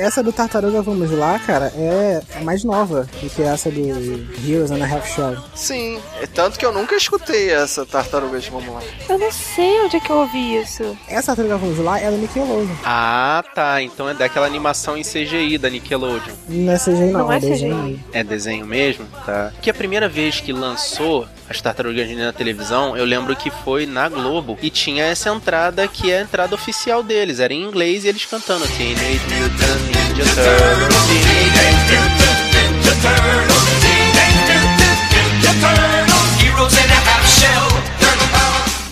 Essa do Tartaruga Vamos Lá, cara, é a mais nova do que essa do Heroes and a Half Shell. Sim, é tanto que eu nunca escutei essa Tartarugas Vamos Lá. Eu não sei onde é que eu ouvi isso. Essa Tartaruga Vamos Lá é da Nickelodeon. Ah, tá. Então é daquela animação em CGI da Nickelodeon. Não é CGI não, Não é, é desenho. CGI. É desenho mesmo? Tá. Que a primeira vez que lançou as Tartarugas Ninja na televisão, eu lembro que foi na Globo e tinha essa entrada que é a entrada oficial deles. Era em inglês e eles cantando Teenage Mutant Ninja Turtles. Teenage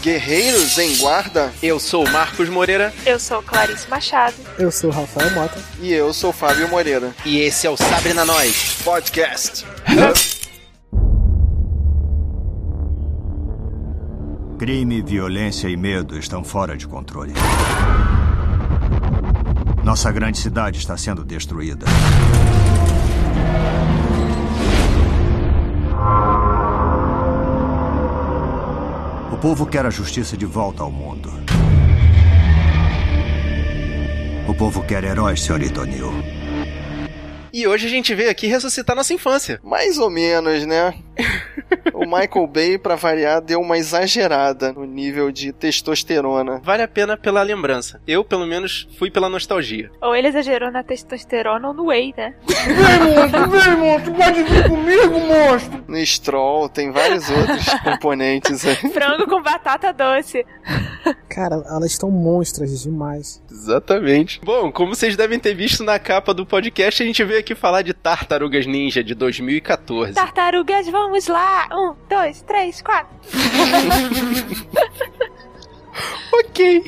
Guerreiros em Guarda Eu sou o Marcos Moreira Eu sou Clarice Machado. Eu sou o Rafael Mota. e eu sou Fábio Moreira. e esse é o Sabre na Nós. Podcast. Crime, violência e medo estão fora de controle. Nossa grande cidade está sendo destruída. O povo quer a justiça de volta ao mundo. O povo quer heróis, senhorita O'Neill. E hoje a gente veio aqui ressuscitar nossa infância. Mais ou menos, né? O Michael Bay, pra variar, deu uma exagerada no nível de testosterona. Vale a pena pela lembrança. Eu, pelo menos, fui pela nostalgia. Ou ele exagerou na testosterona ou no whey, né? No Stroll, tem vários outros componentes aí. Frango com batata doce. Cara, elas estão monstras demais. Exatamente. Bom, como vocês devem ter visto na capa do podcast, a gente veio aqui falar de Tartarugas Ninja de 2014. Tartarugas, vamos lá! Um, dois, três, quatro. Ok.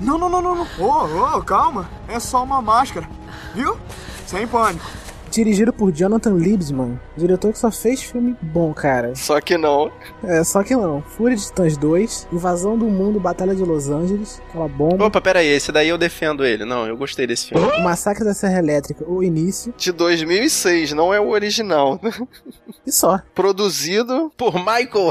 Não, não, não, não, não. Ô, ô, calma. É só uma máscara. Viu? Sem pânico. Dirigido por Jonathan Liebsman, diretor que só fez filme bom, cara. Só que não. É, só que não. Fúria de Titãs 2, Invasão do Mundo, Batalha de Los Angeles, aquela bomba, Opa, pera aí, esse daí eu defendo ele. Não, eu gostei desse filme. o Massacre da Serra Elétrica, o início, De 2006, não é o original. e só. Produzido Por Michael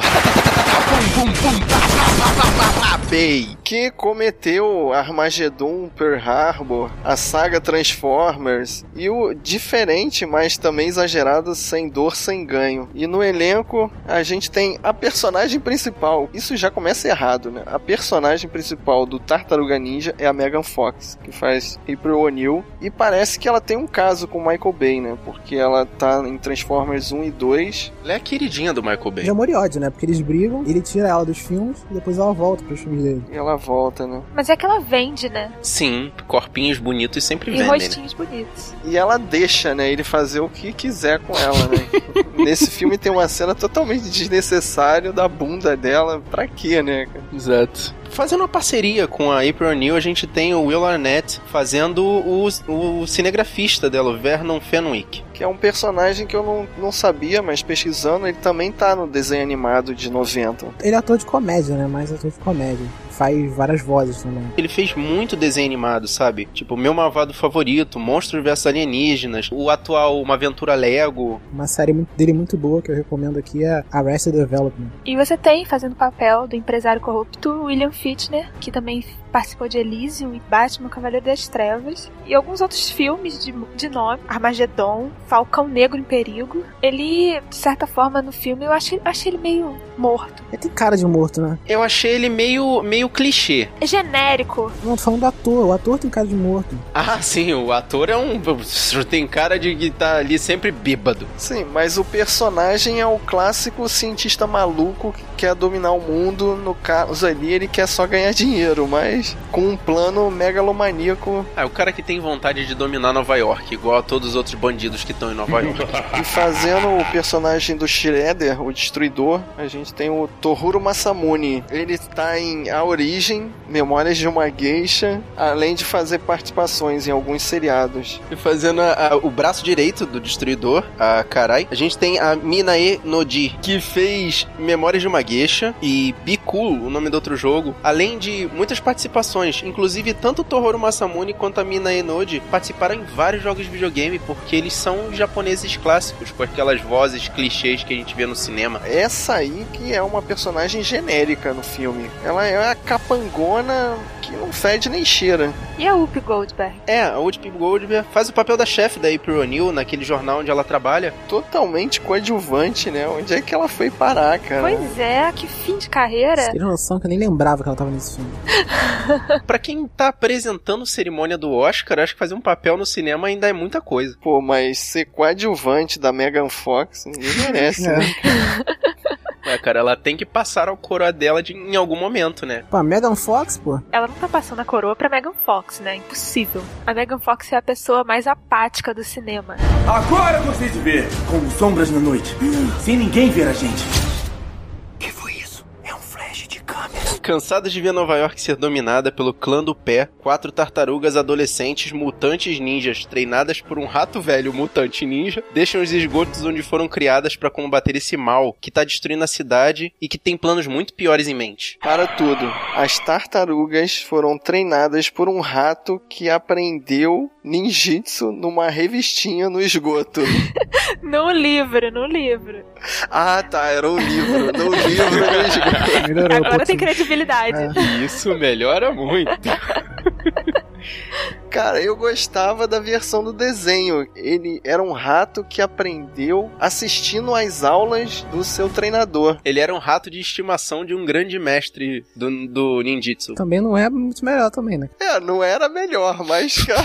Bay. que cometeu Armageddon, Pearl Harbor, a saga Transformers e o diferente, mas também exagerado Sem Dor, Sem Ganho. E no elenco a gente tem a personagem principal. Isso já começa errado, né? A personagem principal do Tartaruga Ninja é a Megan Fox, que faz April O'Neil. E parece que ela tem um caso com o Michael Bay, né? Porque ela tá em Transformers 1 e 2. Ela é a queridinha do Michael Bay. De amor e ódio, né? Porque eles brigam, ele tira ela dos filmes e depois ela volta pros filmes dele. E ela volta, né? Mas é que ela vende, né? Sim, corpinhos bonitos sempre E vendem, né? rostinhos bonitos. E ela deixa, né, ele fazer o que quiser com ela, né? Nesse filme tem uma cena totalmente desnecessária da bunda dela. Pra quê, né? Exato. Fazendo uma parceria com a April O'Neil, a gente tem o Will Arnett fazendo o, o cinegrafista dela, o Vernon Fenwick. Que é um personagem que eu não, não sabia, mas pesquisando, ele também tá no desenho animado de 90. Ele é ator de comédia, né? Mais ator de comédia. Faz várias vozes também. Ele fez muito desenho animado, sabe? Tipo, Meu Malvado Favorito, Monstros vs Alienígenas, o atual Uma Aventura Lego. Uma série dele muito boa que eu recomendo aqui é Arrested Development. E você tem, fazendo o papel do empresário corrupto, William Fichtner, que também participou de Elysium e Batman Cavaleiro das Trevas. E alguns outros filmes de, de nome. Armagedon, Falcão Negro em Perigo. Ele, de certa forma, no filme, eu achei, achei ele meio morto. Ele tem cara de morto, né? Eu achei ele meio, meio clichê. É genérico. Não, tô falando do ator. O ator tem cara de morto. Ah, sim, o ator é um. tem cara de que tá ali sempre bêbado. Sim, mas o personagem é o clássico cientista maluco que quer dominar o mundo. No caso ali, ele quer só ganhar dinheiro, mas com um plano megalomaníaco Ah, é o cara que tem vontade de dominar Nova York, igual a todos os outros bandidos que estão em Nova York. E fazendo o personagem do Shredder, o Destruidor, a gente tem o Tohuro Masamune. Ele está em A Origem, Memórias de uma Geisha, além de fazer participações em alguns seriados. E fazendo a- a- o braço direito do Destruidor, a Karai, a gente tem a Minae Noji, que fez Memórias de uma Geisha e Biku Cool, o nome do outro jogo, além de muitas participações, inclusive tanto o Tohoru Masamune quanto a Mina Enoji participaram em vários jogos de videogame, porque eles são japoneses clássicos, com aquelas vozes clichês que a gente vê no cinema. Essa aí que é uma personagem genérica no filme. Ela é a capangona que não fede nem cheira. E a Whoopi Goldberg? É, a Whoopi Goldberg faz o papel da chefe da April O'Neil naquele jornal onde ela trabalha. Totalmente coadjuvante, né? Onde é que ela foi parar, cara? Pois é, que fim de carreira. Você tem noção que eu nem lembrava que ela tava nesse filme. pra quem tá apresentando cerimônia do Oscar, acho que fazer um papel no cinema ainda é muita coisa. Pô, mas ser coadjuvante da Megan Fox, ninguém merece, É. né? É, cara, ela tem que passar a coroa dela de, em algum momento, né? Pô, a Megan Fox, pô. Ela não tá passando a coroa pra Megan Fox, né? Impossível. A Megan Fox é a pessoa mais apática do cinema. Agora vocês ver, como sombras na noite, sem ninguém ver a gente. Cansadas de ver Nova York ser dominada pelo clã do pé, quatro tartarugas adolescentes mutantes ninjas treinadas por um rato velho mutante ninja deixam os esgotos onde foram criadas para combater esse mal que tá destruindo a cidade e que tem planos muito piores em mente. Para tudo, as tartarugas foram treinadas por um rato que aprendeu ninjitsu numa revistinha no esgoto. No livro, no livro. Ah, tá, era um livro, no livro no esgoto. Melhorou Agora tem pouquinho. Credibilidade. Isso melhora muito. Cara, eu gostava da versão do desenho. Ele era um rato que aprendeu assistindo às aulas do seu treinador. Ele era um rato de estimação de um grande mestre do, do ninjitsu. Também não é muito melhor também, né? É, não era melhor, mas cara,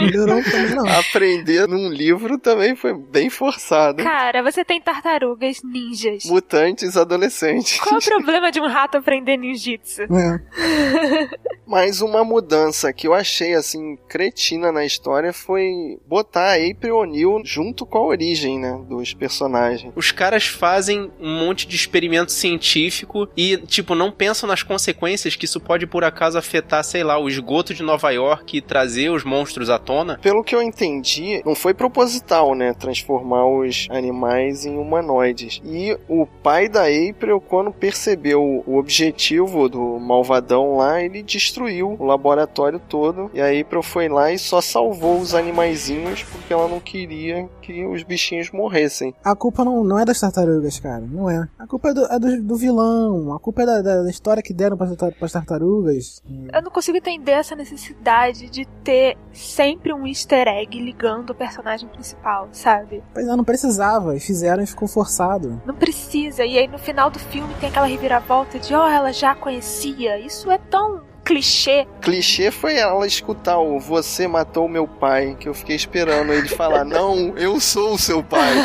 Melhorou também não. aprender num livro também foi bem forçado. Cara, você tem tartarugas ninjas. Mutantes adolescentes. Qual é o problema de um rato aprender ninjitsu? É. Mas uma mudança que eu achei assim cretina na história foi botar a April O'Neil junto com a origem, né, dos personagens. Os caras fazem um monte de experimento científico e, tipo, não pensam nas consequências que isso pode, por acaso, afetar, sei lá, o esgoto de Nova York e trazer os monstros à tona. Pelo que eu entendi, não foi proposital, né, transformar os animais em humanoides. E o pai da April, quando percebeu o objetivo do malvadão lá, ele destruiu o laboratório todo. E a April foi lá e só salvou os animaizinhos porque ela não queria que os bichinhos morressem. A culpa não, não é das tartarugas, cara. Não é. A culpa é do, é do, do vilão. A culpa é da, da- da história que deram pras, tar- pras tartarugas. Eu não consigo entender essa necessidade de ter sempre um easter egg ligando o personagem principal, sabe? Pois é, não precisava. E fizeram e ficou forçado. Não precisa. E aí no final do filme tem aquela reviravolta de, ó, ela já conhecia. Isso é tão clichê. Clichê foi ela escutar o Você matou meu pai, que eu fiquei esperando ele falar: Não, eu sou o seu pai.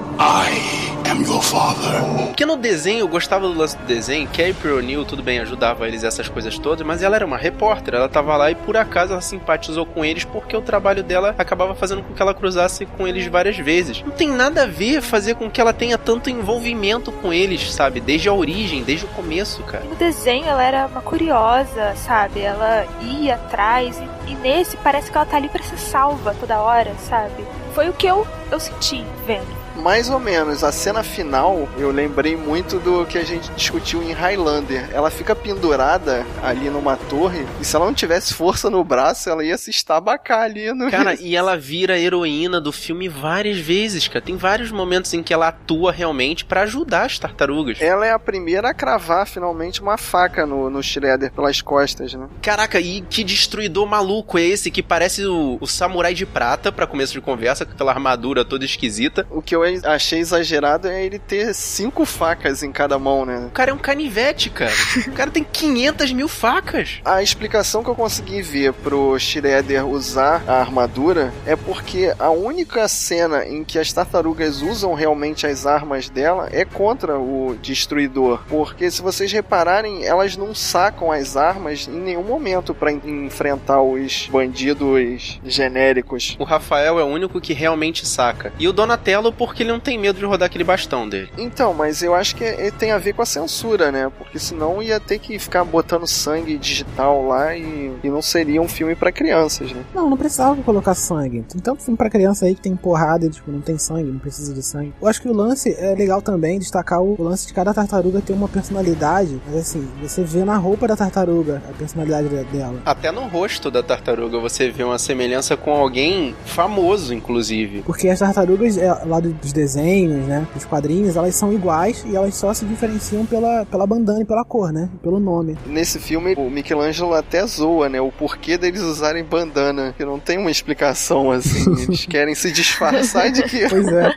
I am your father. Porque no desenho, eu gostava do lance do desenho, que a April O'Neil, tudo bem, ajudava eles essas coisas todas, mas ela era uma repórter, ela tava lá e por acaso ela simpatizou com eles porque o trabalho dela acabava fazendo com que ela cruzasse com eles várias vezes. Não tem nada a ver fazer com que ela tenha tanto envolvimento com eles, sabe? Desde a origem, desde o começo, cara. No desenho ela era uma curiosa, sabe? Ela ia atrás e, e nesse parece que ela tá ali pra ser salva toda hora, sabe? Foi o que eu, eu senti vendo. Mais ou menos, a cena final eu lembrei muito do que a gente discutiu em Highlander. Ela fica pendurada ali numa torre e se ela não tivesse força no braço, ela ia se estabacar ali no. Cara, e ela vira a heroína do filme várias vezes, cara. Tem vários momentos em que ela atua realmente pra ajudar as tartarugas. Ela é a primeira a cravar finalmente uma faca no, no Shredder pelas costas, né? Caraca, e que destruidor maluco é esse que parece o, o samurai de prata, pra começo de conversa, com aquela armadura toda esquisita. O que eu achei exagerado é ele ter cinco facas em cada mão, né? O cara é um canivete, cara. O cara tem 500 mil facas. A explicação que eu consegui ver pro Shredder usar a armadura é porque a única cena em que as tartarugas usam realmente as armas dela é contra o destruidor. Porque se vocês repararem, elas não sacam as armas em nenhum momento para enfrentar os bandidos genéricos. O Rafael é o único que realmente saca. E o Donatello, porque ele não tem medo de rodar aquele bastão dele. Então, mas eu acho que é- tem a ver com a censura, né? Porque senão ia ter que ficar botando sangue digital lá e, e não seria um filme pra crianças, né? Não, não precisava colocar sangue. Tem tanto filme pra criança aí que tem porrada e tipo, não tem sangue, não precisa de sangue. Eu acho que o lance é legal também destacar o, o lance de cada tartaruga ter uma personalidade. Mas assim, você vê na roupa da tartaruga a personalidade de- dela. Até no rosto da tartaruga você vê uma semelhança com alguém famoso, inclusive. Porque as tartarugas, é, lá do- dos desenhos, né? Dos quadrinhos, elas são iguais e elas só se diferenciam pela, pela bandana e pela cor, né? Pelo nome. Nesse filme, o Michelangelo até zoa, né? O porquê deles usarem bandana. Que não tem uma explicação assim. Eles querem se disfarçar de que. Pois é.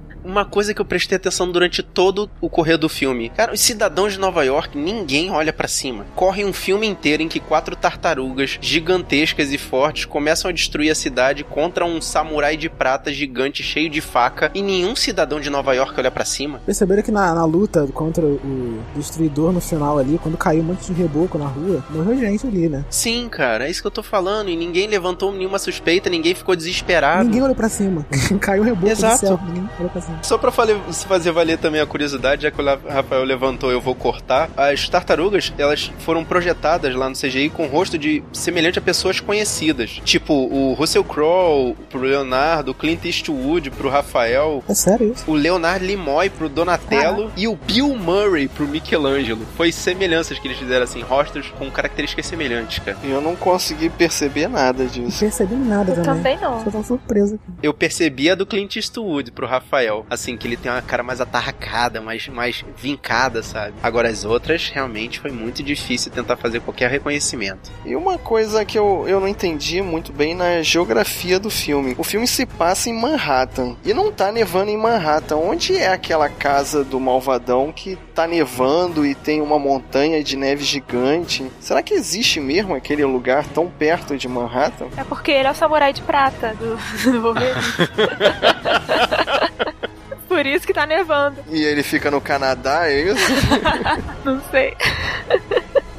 Uma coisa que eu prestei atenção durante todo o correr do filme. Cara, os cidadãos de Nova York, ninguém olha pra cima. Corre um filme inteiro em que quatro tartarugas gigantescas e fortes começam a destruir a cidade contra um samurai de prata gigante cheio de faca e nenhum cidadão de Nova York olha pra cima. Perceberam que na, na luta contra o destruidor no final ali, quando caiu um monte de reboco na rua, morreu gente ali, né? Sim, cara, é isso que eu tô falando. E ninguém levantou nenhuma suspeita, ninguém ficou desesperado. Ninguém olhou pra cima. caiu um reboco Exato. do céu. Ninguém olhou pra cima. Só pra fazer valer também a curiosidade, já que o La- Rafael levantou, eu vou cortar. As tartarugas, elas foram projetadas lá no CGI com o rosto de semelhante a pessoas conhecidas. Tipo, o Russell Crowe pro Leonardo, o Clint Eastwood pro Rafael, É sério isso? o Leonardo Nimoy pro Donatello e o Bill Murray pro Michelangelo. Foi semelhanças que eles fizeram assim, rostos com características semelhantes, cara. Eu não consegui perceber nada Não disso. percebi nada Eu também. também não. Só tava surpresa aqui. Eu percebi a do Clint Eastwood pro Rafael. Assim, que ele tem uma cara mais atarracada, mais, mais vincada, sabe? Agora as outras, realmente foi muito difícil tentar fazer qualquer reconhecimento. E uma coisa que eu, eu não entendi muito bem na geografia do filme. O filme se passa em Manhattan. E não tá nevando em Manhattan. Onde é aquela casa do malvadão que tá nevando e tem uma montanha de neve gigante? Será que existe mesmo aquele lugar tão perto de Manhattan? É porque ele é o samurai de prata do, do Wolverine. Que tá nevando. E ele fica no Canadá, é isso? Não sei.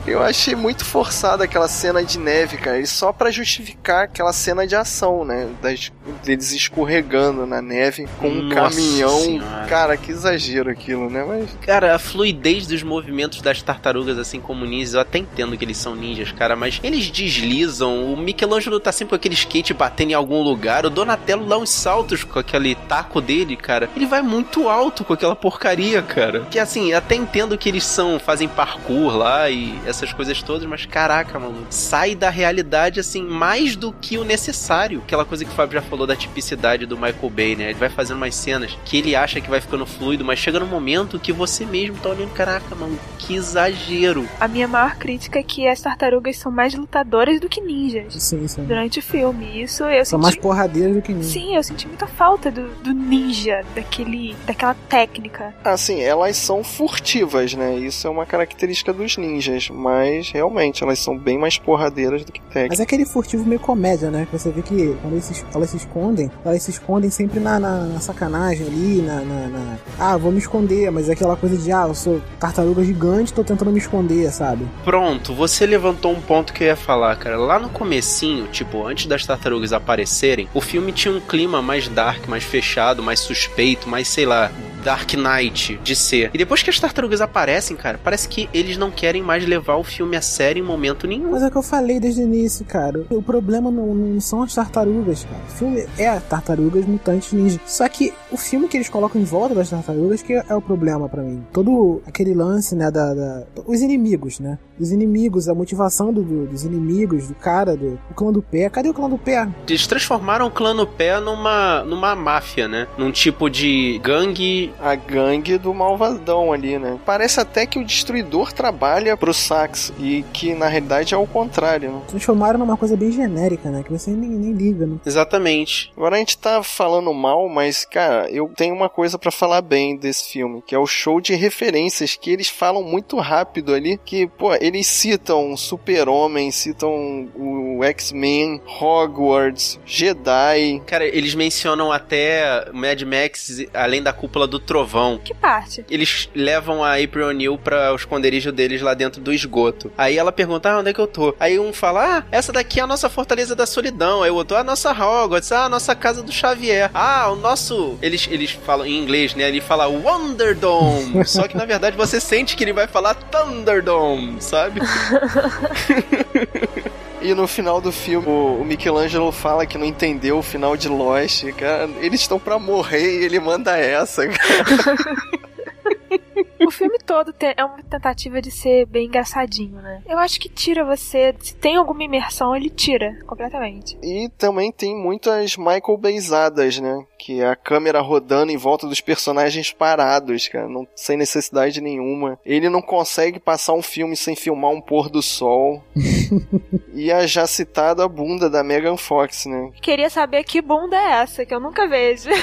Eu achei muito forçada aquela cena de neve, cara. E só pra justificar aquela cena de ação, né? Das, deles escorregando na neve com um Nossa caminhão. Senhora. Cara, que exagero aquilo, né? Mas Cara, a fluidez dos movimentos das tartarugas, assim como ninjas, eu até entendo que eles são ninjas, cara, mas eles deslizam. O Michelangelo tá sempre com aquele skate batendo em algum lugar. O Donatello dá uns saltos com aquele taco dele, cara. Ele vai muito alto com aquela porcaria, cara. Que assim, até entendo que eles são, fazem parkour lá e essas coisas todas, mas caraca, mano, sai da realidade assim mais do que o necessário. Aquela coisa que o Fábio já falou da tipicidade do Michael Bay, né? Ele vai fazendo umas cenas que ele acha que vai ficando fluido, mas chega num momento que você mesmo tá olhando, caraca, mano, que exagero. A minha maior crítica é que as tartarugas são mais lutadoras do que ninjas Sim, sim. durante o filme. Isso eu São senti. mais porradeiras do que ninja. Sim, eu senti muita falta do, do ninja, daquele, daquela técnica. Assim, elas são furtivas, né? Isso é uma característica dos ninjas, mas realmente elas são bem mais porradeiras do que técnicas. Mas é aquele furtivo meio comédia, né? Que você vê que quando eles elas se escondem, elas se escondem sempre na, na- na sacanagem ali, na, na- na- Ah, vou me esconder, mas é aquela coisa de, ah, eu sou tartaruga gigante, tô tentando me esconder, sabe? Pronto, você levantou um ponto que eu ia falar, cara. Lá no comecinho, tipo, antes das tartarugas aparecerem, o filme tinha um clima mais dark, mais fechado, mais suspeito, mais, sei lá, Dark Knight de ser. E depois que as tartarugas aparecem, cara, parece que eles não querem mais levar o filme a sério em momento nenhum. Mas é o que eu falei desde o início, cara. O problema não, não são as tartarugas, cara. O filme é tartarugas mutantes ninja. Só que o filme que eles colocam em volta das tartarugas que é o problema pra mim. Todo aquele lance, né, da, da- Os inimigos, né? Os inimigos, a motivação do- do- dos inimigos, do cara, do o clã do pé. Cadê o clã do pé? Eles transformaram o clã no pé numa, numa máfia, né? Num tipo de gangue. A gangue do malvadão ali, né? Parece até que o destruidor trabalha pro Sax e que na realidade é o contrário, né? Transformaram numa coisa bem genérica, né? Que você nem, nem liga, né? Exatamente. Agora a gente tá falando mal, mas cara, eu tenho uma coisa pra falar bem desse filme, que é o show de referências que eles falam muito rápido ali, que pô, eles citam Super-Homem, citam o X-Men, Hogwarts, Jedi. Cara, eles mencionam até Mad Max além da cúpula do trovão. Que parte? Eles levam a April O'Neil para o esconderijo deles lá dentro do esgoto. Aí ela pergunta, ah, onde é que eu tô? Aí um fala, ah, essa daqui é a nossa Fortaleza da Solidão. Aí o outro, ah, a nossa Hogwarts, ah, a nossa casa do Xavier. Ah, o nosso... Eles, eles falam em inglês, né? Ele fala Wonderdome. Só que, na verdade, você sente que ele vai falar Thunderdome, sabe? E no final do filme, o Michelangelo fala que não entendeu o final de Lost. Cara, eles estão pra morrer e ele manda essa, cara. O filme todo é uma tentativa de ser bem engraçadinho, né? Eu acho que tira você. Se tem alguma imersão, ele tira completamente. E também tem muitas Michael Bayzadas, né? Que é a câmera rodando em volta dos personagens parados, cara, não, sem necessidade nenhuma. Ele não consegue passar um filme sem filmar um pôr do sol. e a já citada bunda da Megan Fox, né? Queria saber que bunda é essa, que eu nunca vejo.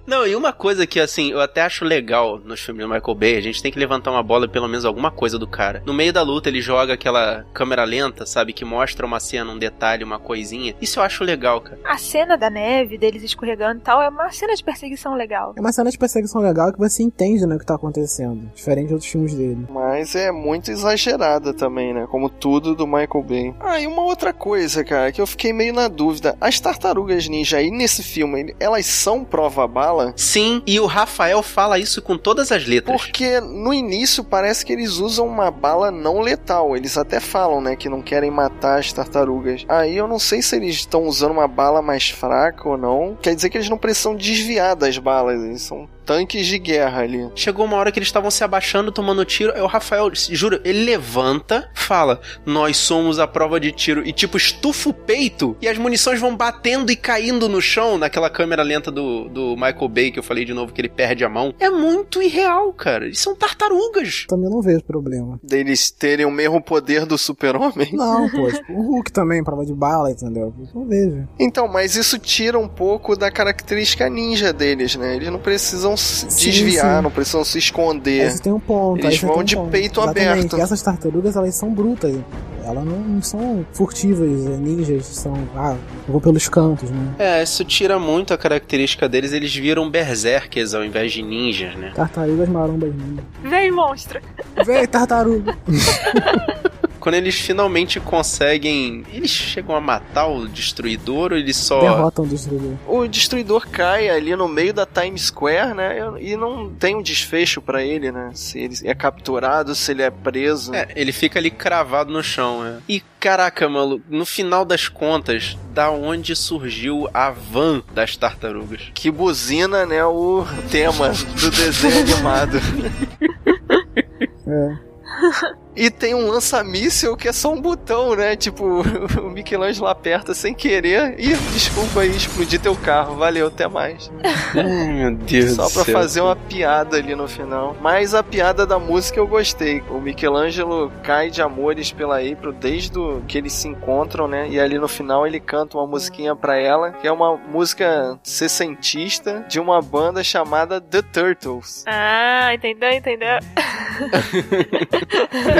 Não, e uma coisa que, assim, eu até acho legal nos filmes do Michael Bay, a gente tem que levantar uma bola e pelo menos alguma coisa do cara. No meio da luta, ele joga aquela câmera lenta, sabe, que mostra uma cena, um detalhe, uma coisinha. Isso eu acho legal, cara. A cena da neve, deles escorregando e tal, é uma cena de perseguição legal. É uma cena de perseguição legal que você entende né, o que tá acontecendo. Diferente de outros filmes dele. Mas é muito exagerada também, né? Como tudo do Michael Bay. Ah, e uma outra coisa, cara, que eu fiquei meio na dúvida. As tartarugas ninja aí nesse filme, elas são prova-bala? Sim, e o Rafael fala isso com todas as letras. Porque no início parece que eles usam uma bala não letal. Eles até falam, né, que não querem matar as tartarugas. Aí eu não sei se eles estão usando uma bala mais fraca ou não. Quer dizer que eles não precisam desviar das balas. Eles são tanques de guerra ali. Chegou uma hora que eles estavam se abaixando, tomando tiro. Aí o Rafael, juro, ele levanta, fala: Nós somos a prova de tiro. E tipo, estufa o peito e as munições vão batendo e caindo no chão naquela câmera lenta do, do Michael Bay que eu falei de novo que ele perde a mão. É muito irreal, cara. Eles são tartarugas. Também não vejo problema. Deles terem o mesmo poder do super-homem. Não, pô, tipo, o Hulk também, prova de bala, entendeu? Não vejo. Então, mas isso tira um pouco da característica ninja deles, né? Eles não precisam Sim, desviar, sim. não precisam se esconder. Aí tem um ponto. Eles vão um de ponto. peito Exatamente. aberto. E essas tartarugas, elas são brutas. Elas não, não são furtivas, é, ninjas, são. Ah, eu vou pelos cantos, né? É, isso tira muito a característica deles. Eles viram berserkers ao invés de ninjas, né? Tartarugas marombas ninja. Vem, monstro! Véi, tartaruga! Quando eles finalmente conseguem. Eles chegam a matar o destruidor ou eles só. Derrotam o destruidor. O destruidor cai ali no meio da Times Square, né? E não tem um desfecho pra ele, né? Se ele é capturado, se ele é preso. É, ele fica ali cravado no chão, é. E caraca, maluco, no final das contas, da onde surgiu a van das tartarugas? Que buzina, né? O tema do desenho animado. É. E tem um lança-míssel que é só um botão, né? Tipo, o Michelangelo aperta sem querer. Ih, desculpa aí, explodi teu carro. Valeu, até mais. Ai, meu Deus Só do pra céu. fazer uma piada ali no final. Mas a piada da música eu gostei. O Michelangelo cai de amores pela April desde o que eles se encontram, né? E ali no final ele canta uma musiquinha pra ela, que é uma música sessentista de uma banda chamada The Turtles. Ah, entendeu? Entendeu?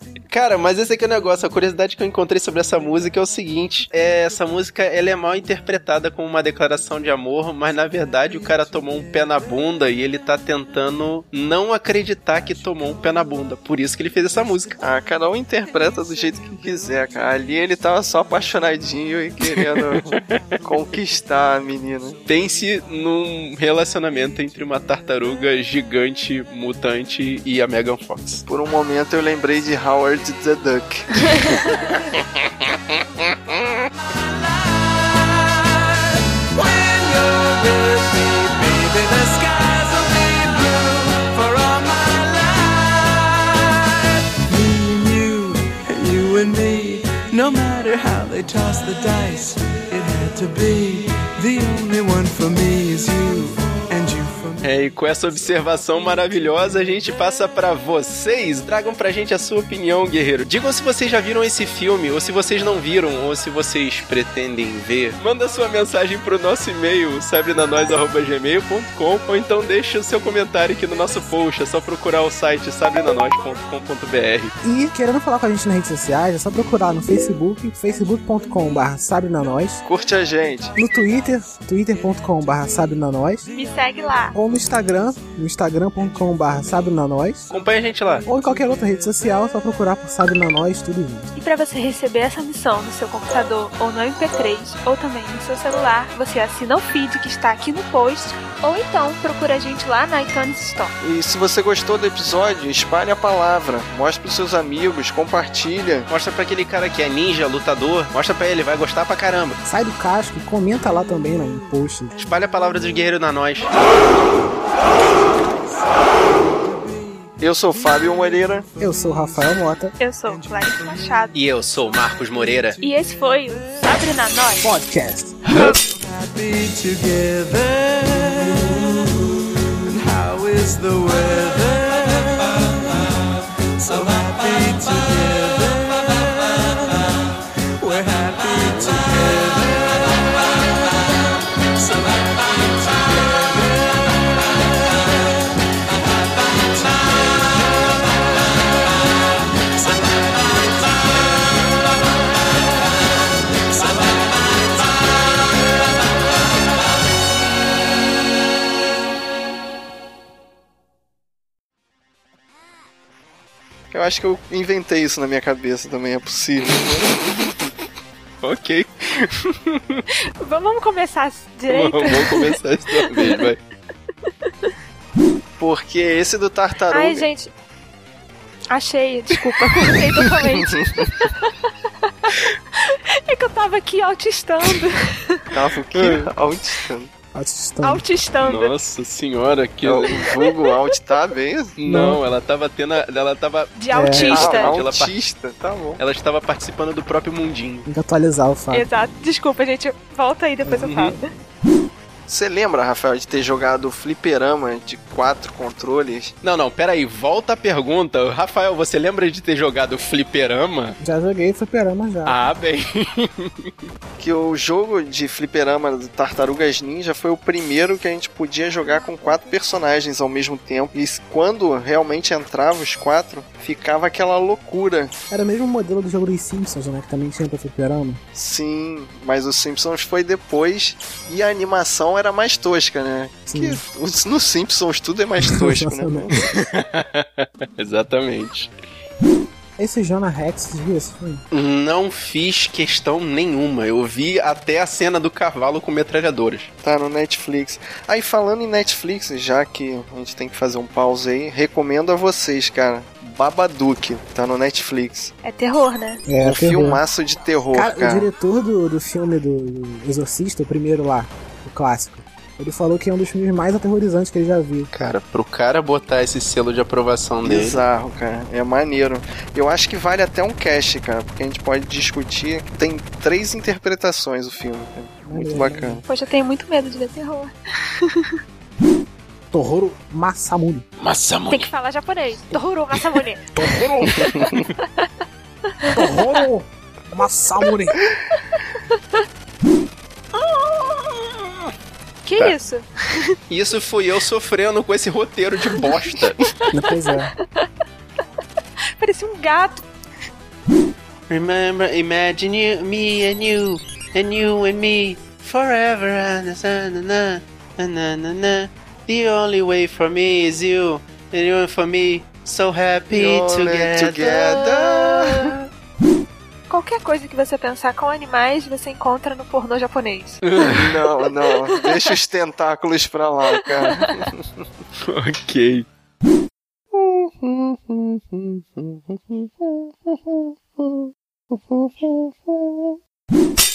Cara, mas esse aqui é o negócio. A curiosidade que eu encontrei sobre essa música é o seguinte: é, essa música ela é mal interpretada como uma declaração de amor, mas na verdade o cara tomou um pé na bunda e ele tá tentando não acreditar que tomou um pé na bunda. Por isso que ele fez essa música. Ah, cada um interpreta do jeito que quiser, cara. Ali ele tava só apaixonadinho e querendo conquistar a menina. Pense num relacionamento entre uma tartaruga gigante, mutante e a Megan Fox. Por um momento eu lembrei de Howard the Duck. No matter how they toss the dice, it had to be. The only one for me is you, É, e com essa observação maravilhosa, a gente passa pra vocês. Tragam pra gente a sua opinião, guerreiro. Digam se vocês já viram esse filme, ou se vocês não viram, ou se vocês pretendem ver. Manda sua mensagem pro nosso e-mail, sabrenanois.gmail.com, ou então deixa o seu comentário aqui no nosso post. É só procurar o site sabrenanois.com.br. E querendo falar com a gente nas redes sociais, é só procurar no Facebook, facebook.com.br sabrenanois, Curte a gente. no Twitter, twitter.com.br sabrenanois, Me segue lá. ou no Instagram, no instagram.com.br sabrenanois, Acompanha a gente lá. ou em qualquer outra rede social, é só procurar por sabrenanois, tudo junto. E para você receber essa missão no seu computador ou no MP3 ou também no seu celular, você assina o feed que está aqui no post ou então procura a gente lá na iTunes Store. E se você gostou do episódio, espalhe a palavra. Mostre pros seus amigos, compartilha. Mostra pra aquele cara que é ninja, lutador. Mostra pra ele, vai gostar pra caramba. Sai do casco e comenta lá também no post. Espalha a palavra dos guerreiros na nós. Eu sou Fábio Moreira. Eu sou o Rafael Mota, Eu sou Clarice Machado E eu sou Marcos Moreira. e esse foi o Sabre na Nós. podcast. happy together. And how is the weather? Eu acho que eu inventei isso na minha cabeça também, é possível. Ok. Vamos vamos começar direito? Vamos começar isso vez, vai. Porque esse do tartaruga. Ai, gente. Achei, desculpa, cortei totalmente. é que eu tava aqui autistando. Tava o quê? Autistando. Autistando. Autistando. Nossa senhora, que. É o vulgo alt tab, é isso? Não, ela tava tendo. a- Ela tava. De autista. Ah, autista, tá bom. Ela estava participando do próprio mundinho. Tem que atualizar o fato. Exato. Desculpa, gente. Volta aí, depois eu falo. Você lembra, Rafael, de ter jogado fliperama de quatro controles? Não, não, peraí, volta a pergunta. Rafael, você lembra de ter jogado fliperama? Já joguei fliperama já. Ah, bem. Que o jogo de fliperama do Tartarugas Ninja foi o primeiro que a gente podia jogar com quatro personagens ao mesmo tempo. E quando realmente entrava os quatro, ficava aquela loucura. Era o mesmo modelo do jogo dos Simpsons, né? Que também tinha pra fliperama. Sim, mas o Simpsons foi depois e a animação era mais tosca, né? Sim. Que no Simpsons tudo é mais tosco, né? Exatamente. Esse Jonah Rex, viram esse filme? Não fiz questão nenhuma. Eu vi até a cena do cavalo com metralhadoras. Tá no Netflix. Aí falando em Netflix, já que a gente tem que fazer um pause aí, recomendo a vocês, cara. Babadook, tá no Netflix. É terror, né? É, um terror. filmaço de terror, Cara, cara. o diretor do, do filme do, do Exorcista, o primeiro lá, o clássico, ele falou que é um dos filmes mais aterrorizantes que ele já viu. Cara, pro cara botar esse selo de aprovação dele. Bizarro, cara. É maneiro. Eu acho que vale até um cast, cara, porque a gente pode discutir. Tem três interpretações o filme, cara. Muito bacana. Poxa, eu tenho muito medo de ver terror. Tohoro Masamune. Tem Massamune. que falar japonês. Tohuru Masamune. Tohoro Masamune. Que Tá. isso? Isso fui eu sofrendo com esse roteiro de bosta. Pois é. Parecia um gato. Remember, imagine you, me and you, and you and me, forever. and na, na, na, na, na, na. The only way for me is you, and you for me, so happy together. together. Qualquer coisa que você pensar com animais, você encontra no pornô japonês. Não, não. Deixa os tentáculos pra lá, cara. ok.